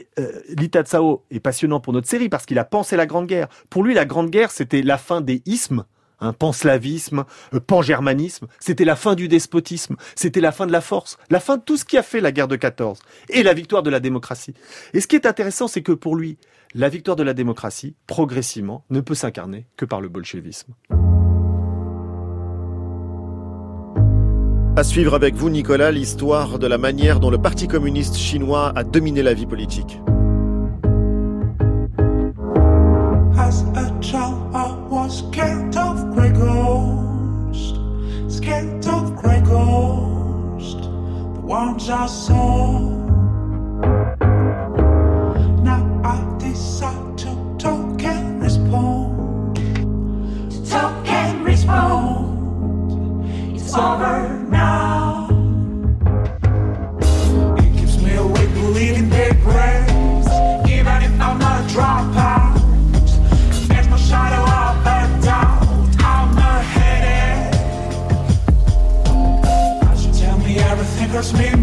Lita Tsao est passionnant pour notre série parce qu'il a pensé la Grande Guerre. Pour lui, la Grande Guerre, c'était la fin des ismes. Hein, panslavisme, pangermanisme, c'était la fin du despotisme, c'était la fin de la force, la fin de tout ce qui a fait la guerre de 14 et la victoire de la démocratie. Et ce qui est intéressant, c'est que pour lui, la victoire de la démocratie, progressivement, ne peut s'incarner que par le bolchevisme. À suivre avec vous, Nicolas, l'histoire de la manière dont le Parti communiste chinois a dominé la vie politique. Over now. It keeps me awake, believing their grace, even if I'm not a dropout. There's shadow. I'm a headache. Tell me everything hurts me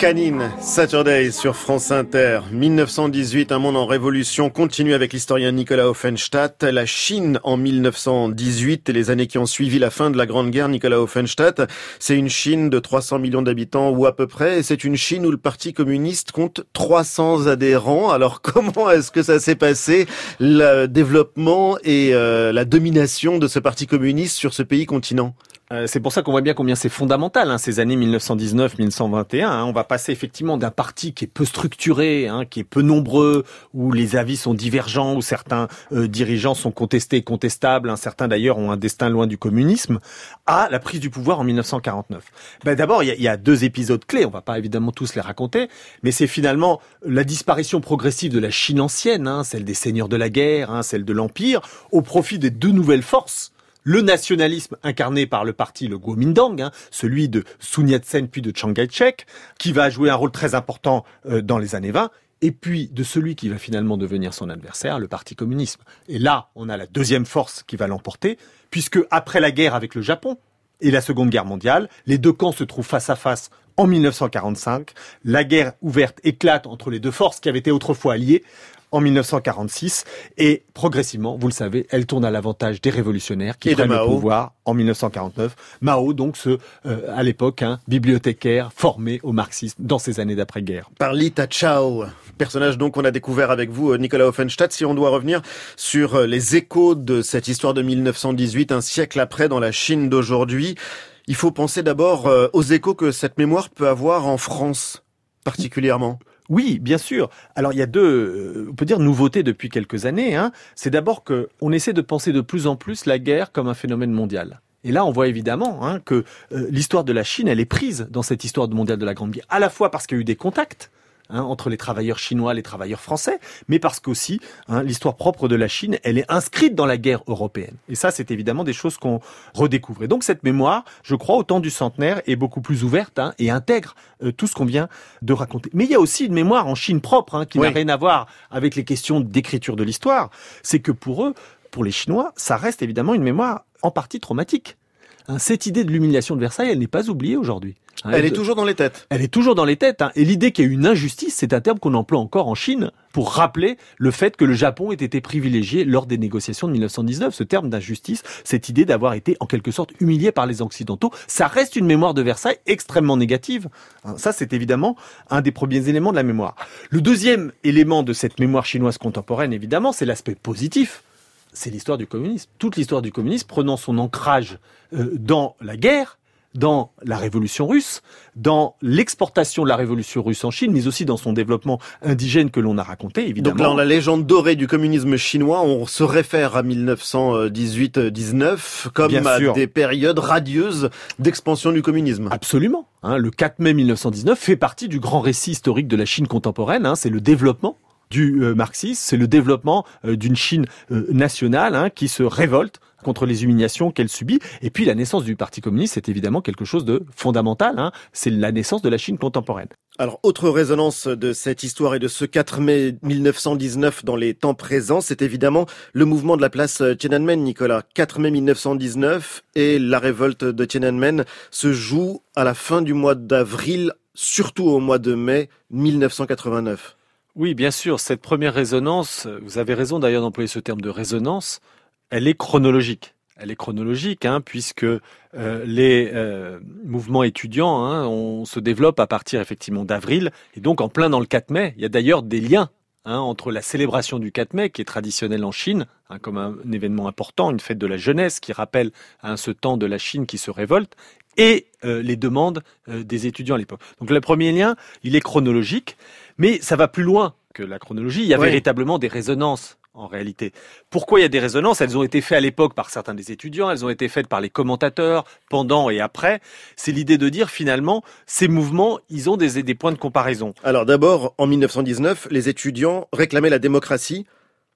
Canine, Saturday sur France Inter. 1918, un monde en révolution continue avec l'historien Nicolas Offenstadt. La Chine en 1918 et les années qui ont suivi la fin de la Grande Guerre, Nicolas Offenstadt. C'est une Chine de 300 millions d'habitants ou à peu près. Et c'est une Chine où le Parti communiste compte 300 adhérents. Alors comment est-ce que ça s'est passé, le développement et euh, la domination de ce Parti communiste sur ce pays continent? Euh, c'est pour ça qu'on voit bien combien c'est fondamental, hein, ces années 1919-1921. hein. On va passer effectivement d'un parti qui est peu structuré, hein, qui est peu nombreux, où les avis sont divergents, où certains euh, dirigeants sont contestés et contestables, hein, certains d'ailleurs ont un destin loin du communisme, à la prise du pouvoir en 1949. Ben, D'abord, il y, y a deux épisodes clés, on va pas évidemment tous les raconter, mais c'est finalement la disparition progressive de la Chine ancienne, hein, celle des seigneurs de la guerre, hein, celle de l'Empire, au profit des deux nouvelles forces le nationalisme incarné par le parti le Kuomintang, hein, celui de Sun Yat-sen puis de Chiang Kai-shek, qui va jouer un rôle très important euh, dans les années 20, et puis de celui qui va finalement devenir son adversaire, le parti communisme. Et là, on a la deuxième force qui va l'emporter, puisque après la guerre avec le Japon et la Seconde Guerre mondiale, les deux camps se trouvent face à face en 1945. La guerre ouverte éclate entre les deux forces qui avaient été autrefois alliées en 1946 et progressivement, vous le savez, elle tourne à l'avantage des révolutionnaires qui Et prennent le pouvoir en 1949. Mao, donc, ce, euh, à l'époque, hein, bibliothécaire formé au marxisme dans ces années d'après-guerre. Par Lita Chao, personnage donc qu'on a découvert avec vous, euh, Nicolas Offenstadt. Si on doit revenir sur euh, les échos de cette histoire de 1918, un siècle après, dans la Chine d'aujourd'hui, il faut penser d'abord euh, aux échos que cette mémoire peut avoir en France, particulièrement. Oui, bien sûr. Alors il y a deux, euh, on peut dire nouveautés depuis quelques années. Hein. C'est d'abord que on essaie de penser de plus en plus la guerre comme un phénomène mondial. Et là, on voit évidemment hein, que euh, l'histoire de la Chine, elle est prise dans cette histoire mondiale de la Grande Guerre, à la fois parce qu'il y a eu des contacts hein, entre les travailleurs chinois, les travailleurs français, mais parce qu'aussi hein, l'histoire propre de la Chine, elle est inscrite dans la guerre européenne. Et ça, c'est évidemment des choses qu'on redécouvre. Et donc cette mémoire, je crois, au temps du centenaire, est beaucoup plus ouverte hein, et intègre euh, tout ce qu'on vient de raconter. Mais il y a aussi une mémoire en Chine propre, qui n'a rien à voir avec les questions d'écriture de l'histoire. C'est que pour eux, pour les Chinois, ça reste évidemment une mémoire en partie traumatique. Hein, cette idée de l'humiliation de Versailles, elle n'est pas oubliée aujourd'hui. Hein, Elle est toujours dans les têtes. elle est toujours dans les têtes. hein. Et l'idée qu'il y a une injustice, c'est un terme qu'on emploie encore en Chine pour rappeler le fait que le Japon ait été privilégié lors des négociations de 1919. Ce terme d'injustice, cette idée d'avoir été en quelque sorte humilié par les Occidentaux, ça reste une mémoire de Versailles extrêmement négative. Ça, c'est évidemment un des premiers éléments de la mémoire. Le deuxième élément de cette mémoire chinoise contemporaine, évidemment, c'est l'aspect positif. C'est l'histoire du communisme. Toute l'histoire du communisme prenant son ancrage euh, dans la guerre, dans la révolution russe, dans l'exportation de la révolution russe en Chine, mais aussi dans son développement indigène que l'on a raconté, évidemment. Donc dans la légende dorée du communisme chinois, on se réfère à 1918-19 comme Bien à sûr. des périodes radieuses d'expansion du communisme. Absolument. hein. le 4 mai 1919 fait partie du grand récit historique de la Chine contemporaine. hein. c'est le développement du euh, marxisme, c'est le développement euh, d'une Chine euh, nationale hein, qui se révolte contre les humiliations qu'elle subit. Et puis la naissance du Parti communiste, c'est évidemment quelque chose de fondamental. hein. C'est la naissance de la Chine contemporaine. Alors, autre résonance de cette histoire et de ce 4 mai 1919 dans les temps présents, c'est évidemment le mouvement de la place Tiananmen, Nicolas. 4 mai 1919 et la révolte de Tiananmen se joue à la fin du mois d'avril, surtout au mois de mai 1989. Oui, bien sûr, cette première résonance, vous avez raison d'ailleurs d'employer ce terme de résonance, elle est chronologique. Elle est chronologique, hein, puisque euh, les euh, mouvements étudiants hein, on se développe à partir effectivement d'avril, et donc en plein dans le 4 mai. Il y a d'ailleurs des liens hein, entre la célébration du 4 mai, qui est traditionnelle en Chine, hein, comme un, événement important, une fête de la jeunesse qui rappelle ce temps de la Chine qui se révolte, et euh, les demandes des étudiants à l'époque. Donc le premier lien, il est chronologique, mais ça va plus loin que la chronologie. Il y a véritablement des résonances en réalité. Pourquoi il y a des résonances? Elles ont été faites à l'époque par certains des étudiants, elles ont été faites par les commentateurs pendant et après. C'est l'idée de dire finalement, ces mouvements, ils ont des, des points de comparaison. Alors d'abord, en 1919, les étudiants réclamaient la démocratie.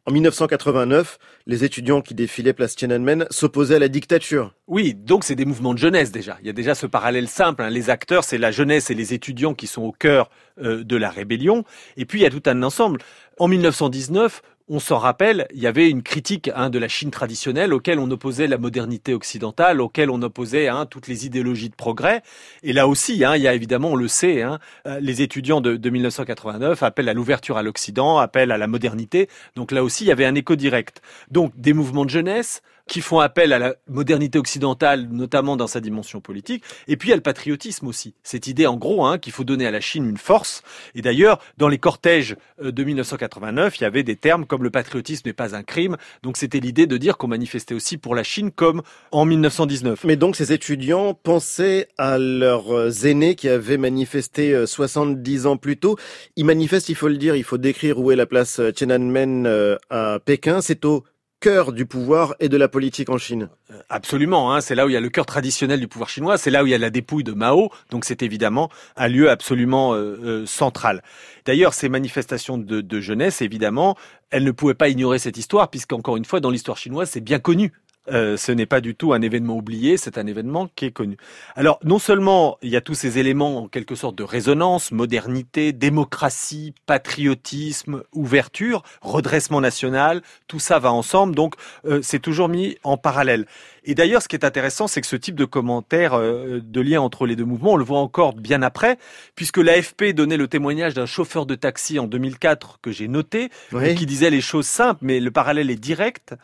En 1989, les étudiants qui défilaient place Tiananmen s'opposaient à la dictature. Oui, donc c'est des mouvements de jeunesse déjà. Il y a déjà ce parallèle simple. hein. Les acteurs, c'est la jeunesse et les étudiants qui sont au cœur euh, de la rébellion. Et puis il y a tout un ensemble. En 1919, on s'en rappelle, il y avait une critique hein, de la Chine traditionnelle auquel on opposait la modernité occidentale, auquel on opposait hein, toutes les idéologies de progrès. Et là aussi, hein, il y a évidemment, on le sait, hein, euh, les étudiants de, de 1989 appellent à l'ouverture à l'Occident, appellent à la modernité. Donc là aussi, il y avait un écho direct. Donc des mouvements de jeunesse, qui font appel à la modernité occidentale, notamment dans sa dimension politique. Et puis il y a le patriotisme aussi. Cette idée, en gros, hein, qu'il faut donner à la Chine une force. Et d'ailleurs, dans les cortèges euh, de 1989, il y avait des termes comme le patriotisme n'est pas un crime. Donc c'était l'idée de dire qu'on manifestait aussi pour la Chine comme en 1919. Mais donc ces étudiants pensaient à leurs euh, aînés qui avaient manifesté euh, 70 ans plus tôt. Ils manifestent, il faut le dire, il faut décrire où est la place euh, Tiananmen euh, à Pékin. C'est au cœur du pouvoir et de la politique en Chine. Absolument, hein, c'est là où il y a le cœur traditionnel du pouvoir chinois, c'est là où il y a la dépouille de Mao, donc c'est évidemment un lieu absolument euh, euh, central. D'ailleurs, ces manifestations de, de jeunesse, évidemment, elles ne pouvaient pas ignorer cette histoire, puisqu'encore une fois, dans l'histoire chinoise, c'est bien connu. Euh, ce n'est pas du tout un événement oublié, c'est un événement qui est connu. Alors, non seulement il y a tous ces éléments en quelque sorte de résonance, modernité, démocratie, patriotisme, ouverture, redressement national, tout ça va ensemble, donc euh, c'est toujours mis en parallèle. Et d'ailleurs, ce qui est intéressant, c'est que ce type de commentaire, euh, de lien entre les deux mouvements, on le voit encore bien après, puisque l'AFP donnait le témoignage d'un chauffeur de taxi en 2004 que j'ai noté, Oui. qui disait les choses simples, mais le parallèle est direct.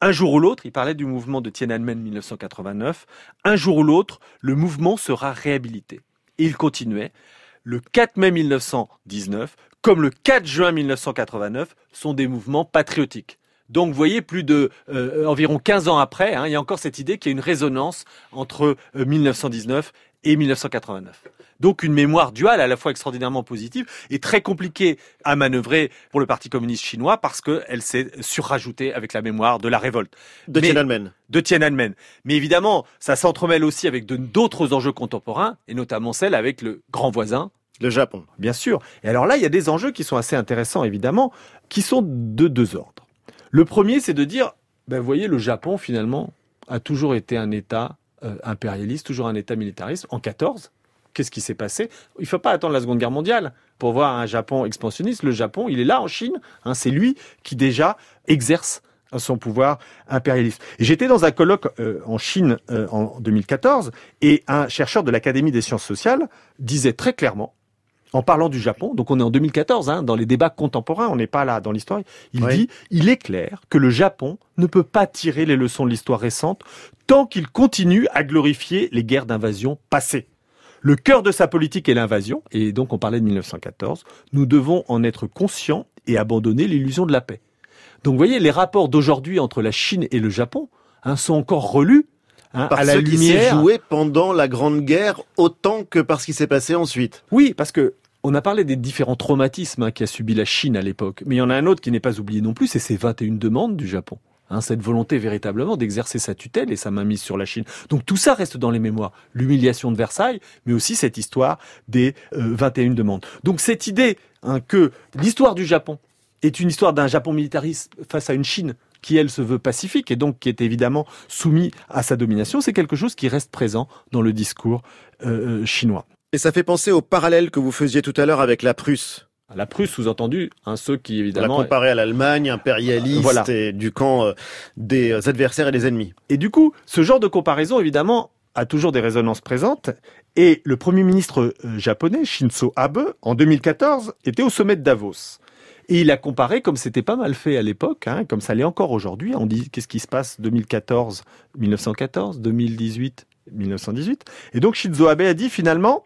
Un jour ou l'autre, il parlait du mouvement de Tiananmen 1989, un jour ou l'autre, le mouvement sera réhabilité. Et il continuait, le 4 mai 1919, comme le 4 juin 1989, sont des mouvements patriotiques. Donc, vous voyez, plus de euh, environ 15 ans après, hein, il y a encore cette idée qu'il y a une résonance entre euh, 1919 et 1989. Donc une mémoire duale à la fois extraordinairement positive et très compliquée à manœuvrer pour le Parti communiste chinois parce qu'elle s'est surrajoutée avec la mémoire de la révolte De Tiananmen. de Tiananmen. Mais évidemment, ça s'entremêle aussi avec d'autres enjeux contemporains et notamment celle avec le grand voisin, Le Japon. bien sûr. Et alors là, il y a des enjeux qui sont assez intéressants, évidemment, qui sont de deux ordres. Le premier, c'est de dire, ben, vous voyez, le Japon, finalement, a toujours été un État euh, impérialiste, toujours un État militariste. En 14, qu'est-ce qui s'est passé? Il ne faut pas attendre la Seconde Guerre mondiale pour voir un Japon expansionniste. Le Japon, il est là en Chine. hein, c'est lui qui déjà exerce son pouvoir impérialiste. J'étais dans un colloque euh, en Chine euh, en 2014 et un chercheur de l'Académie des sciences sociales disait très clairement en parlant du Japon, donc on est en 2014, hein, dans les débats contemporains, on n'est pas là dans l'histoire, il Oui. dit, il est clair que le Japon ne peut pas tirer les leçons de l'histoire récente tant qu'il continue à glorifier les guerres d'invasion passées. Le cœur de sa politique est l'invasion, et donc on parlait de 1914, nous devons en être conscients et abandonner l'illusion de la paix. Donc vous voyez, les rapports d'aujourd'hui entre la Chine et le Japon hein, sont encore relus hein, Par à la lumière joué pendant la Grande Guerre autant que par ce qui s'est passé ensuite. Oui, parce que on a parlé des différents traumatismes hein, qu'a subi la Chine à l'époque, mais il y en a un autre qui n'est pas oublié non plus, c'est ces 21 demandes du Japon. Hein, cette volonté véritablement d'exercer sa tutelle et sa mainmise sur la Chine. Donc tout ça reste dans les mémoires. L'humiliation de Versailles, mais aussi cette histoire des euh, 21 demandes. Donc cette idée hein, que l'histoire du Japon est une histoire d'un Japon militariste face à une Chine qui, elle, se veut pacifique et donc qui est évidemment soumis à sa domination, c'est quelque chose qui reste présent dans le discours euh, euh, chinois. Et ça fait penser au parallèle que vous faisiez tout à l'heure avec la Prusse. La Prusse, sous-entendu, hein, ceux qui La évidemment. comparer à l'Allemagne impérialiste Voilà. et du camp euh, des adversaires et des ennemis. Et du coup, ce genre de comparaison, évidemment, a toujours des résonances présentes. Et le premier ministre japonais, Shinzo Abe, en 2014, était au sommet de Davos. Et il a comparé, comme c'était pas mal fait à l'époque, hein, comme ça l'est encore aujourd'hui. On dit qu'est-ce qui se passe 2014, 1914, 2018, 1918. Et donc Shinzo Abe a dit finalement,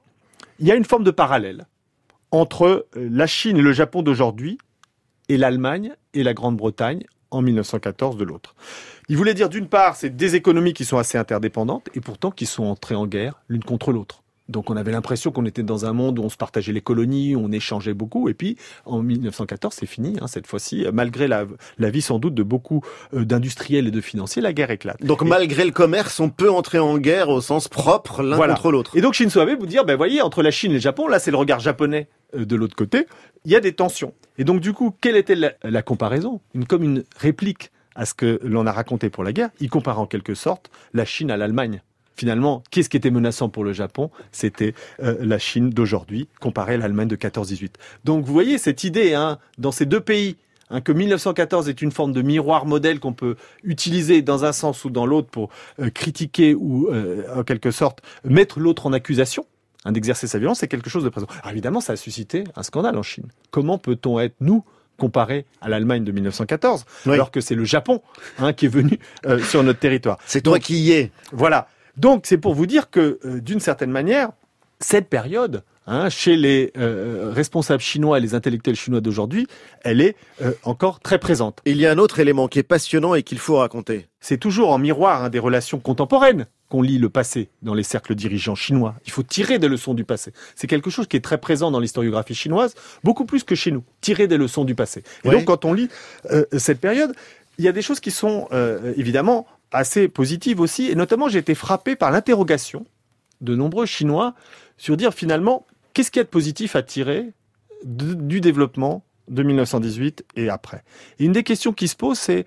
il y a une forme de parallèle entre euh, la Chine et le Japon d'aujourd'hui et l'Allemagne et la Grande-Bretagne en 1914 de l'autre. Il voulait dire d'une part, c'est des économies qui sont assez interdépendantes et pourtant qui sont entrées en guerre l'une contre l'autre. Donc on avait l'impression qu'on était dans un monde où on se partageait les colonies, où on échangeait beaucoup. Et puis en 1914, c'est fini. hein, cette fois-ci, malgré la, la vie sans doute de beaucoup euh, d'industriels et de financiers, la guerre éclate. Donc Et- malgré le commerce, on peut entrer en guerre au sens propre l'un Voilà. contre l'autre. Et donc Shinzo Abe vous dire, ben voyez, entre la Chine et le Japon, là c'est le regard japonais euh, de l'autre côté, il y a des tensions. Et donc du coup, quelle était la, la comparaison? Une, Comme une réplique à ce que l'on a raconté pour la guerre, il compare en quelque sorte la Chine à l'Allemagne. Finalement, qu'est-ce qui était menaçant pour le Japon? C'était euh, la Chine d'aujourd'hui comparée à l'Allemagne de 14-18. Donc vous voyez cette idée, hein, dans ces deux pays, hein, que 1914 est une forme de miroir modèle qu'on peut utiliser dans un sens ou dans l'autre pour euh, critiquer ou, euh, en quelque sorte, mettre l'autre en accusation hein, d'exercer sa violence, c'est quelque chose de présent. Alors évidemment, ça a suscité un scandale en Chine. Comment peut-on être, nous, comparé à l'Allemagne de 1914, Oui. alors que c'est le Japon hein, qui est venu euh, sur notre territoire? C'est toi qui y es. Voilà. Donc c'est pour vous dire que euh, d'une certaine manière, cette période, hein, chez les euh, responsables chinois et les intellectuels chinois d'aujourd'hui, elle est euh, encore très présente. Il y a un autre élément qui est passionnant et qu'il faut raconter. C'est toujours en miroir hein, des relations contemporaines qu'on lit le passé dans les cercles dirigeants chinois. Il faut tirer des leçons du passé. C'est quelque chose qui est très présent dans l'historiographie chinoise, beaucoup plus que chez nous. Tirer des leçons du passé. Et donc quand on lit euh, cette période, il y a des choses qui sont euh, évidemment assez positives aussi, et notamment j'ai été frappé par l'interrogation de nombreux Chinois sur dire finalement qu'est-ce qu'il y a de positif à tirer du développement de 1918 et après. Et une des questions qui se pose, c'est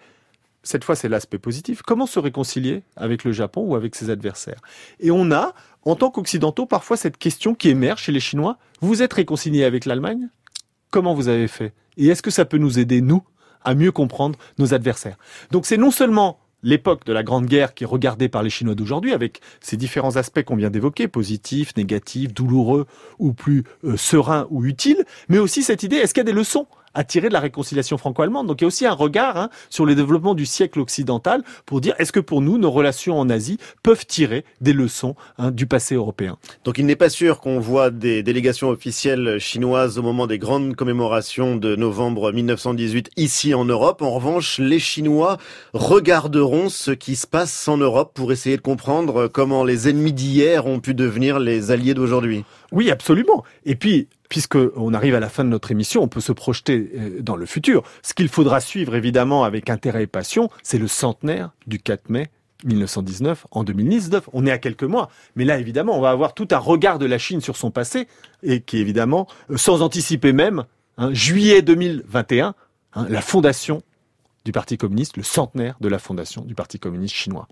cette fois c'est l'aspect positif, comment se réconcilier avec le Japon ou avec ses adversaires? Et on a, en tant qu'occidentaux, parfois cette question qui émerge chez les Chinois, vous êtes réconcilié avec l'Allemagne? Comment vous avez fait? Et est-ce que ça peut nous aider, nous, à mieux comprendre nos adversaires? Donc c'est non seulement l'époque de la Grande Guerre qui est regardée par les Chinois d'aujourd'hui, avec ces différents aspects qu'on vient d'évoquer, positifs, négatifs, douloureux ou plus euh, sereins ou utiles, mais aussi cette idée, est-ce qu'il y a des leçons à tirer de la réconciliation franco-allemande Donc il y a aussi un regard hein, sur le développement du siècle occidental pour dire, est-ce que pour nous, nos relations en Asie peuvent tirer des leçons hein, du passé européen? Donc il n'est pas sûr qu'on voit des délégations officielles chinoises au moment des grandes commémorations de novembre 1918 ici en Europe. En revanche, les Chinois regarderont ce qui se passe en Europe pour essayer de comprendre comment les ennemis d'hier ont pu devenir les alliés d'aujourd'hui. Oui, absolument. Et puis, puisque on arrive à la fin de notre émission, on peut se projeter euh, dans le futur. Ce qu'il faudra suivre, évidemment, avec intérêt et passion, c'est le centenaire du 4 mai 1919 en 2019. On est à quelques mois. Mais là, évidemment, on va avoir tout un regard de la Chine sur son passé et qui, évidemment, euh, sans anticiper même, hein, juillet 2021, hein, la fondation du Parti communiste, le centenaire de la fondation du Parti communiste chinois.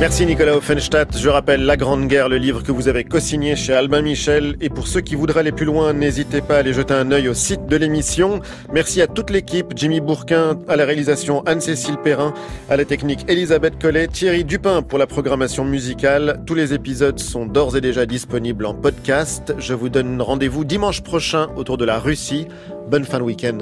Merci Nicolas Offenstadt. Je rappelle La Grande Guerre, le livre que vous avez co-signé chez Albin Michel. Et pour ceux qui voudraient aller plus loin, n'hésitez pas à aller jeter un œil au site de l'émission. Merci à toute l'équipe, Jimmy Bourquin, à la réalisation Anne-Cécile Perrin, à la technique Elisabeth Collet, Thierry Dupin pour la programmation musicale. Tous les épisodes sont d'ores et déjà disponibles en podcast. Je vous donne rendez-vous dimanche prochain autour de la Russie. Bonne fin de week-end.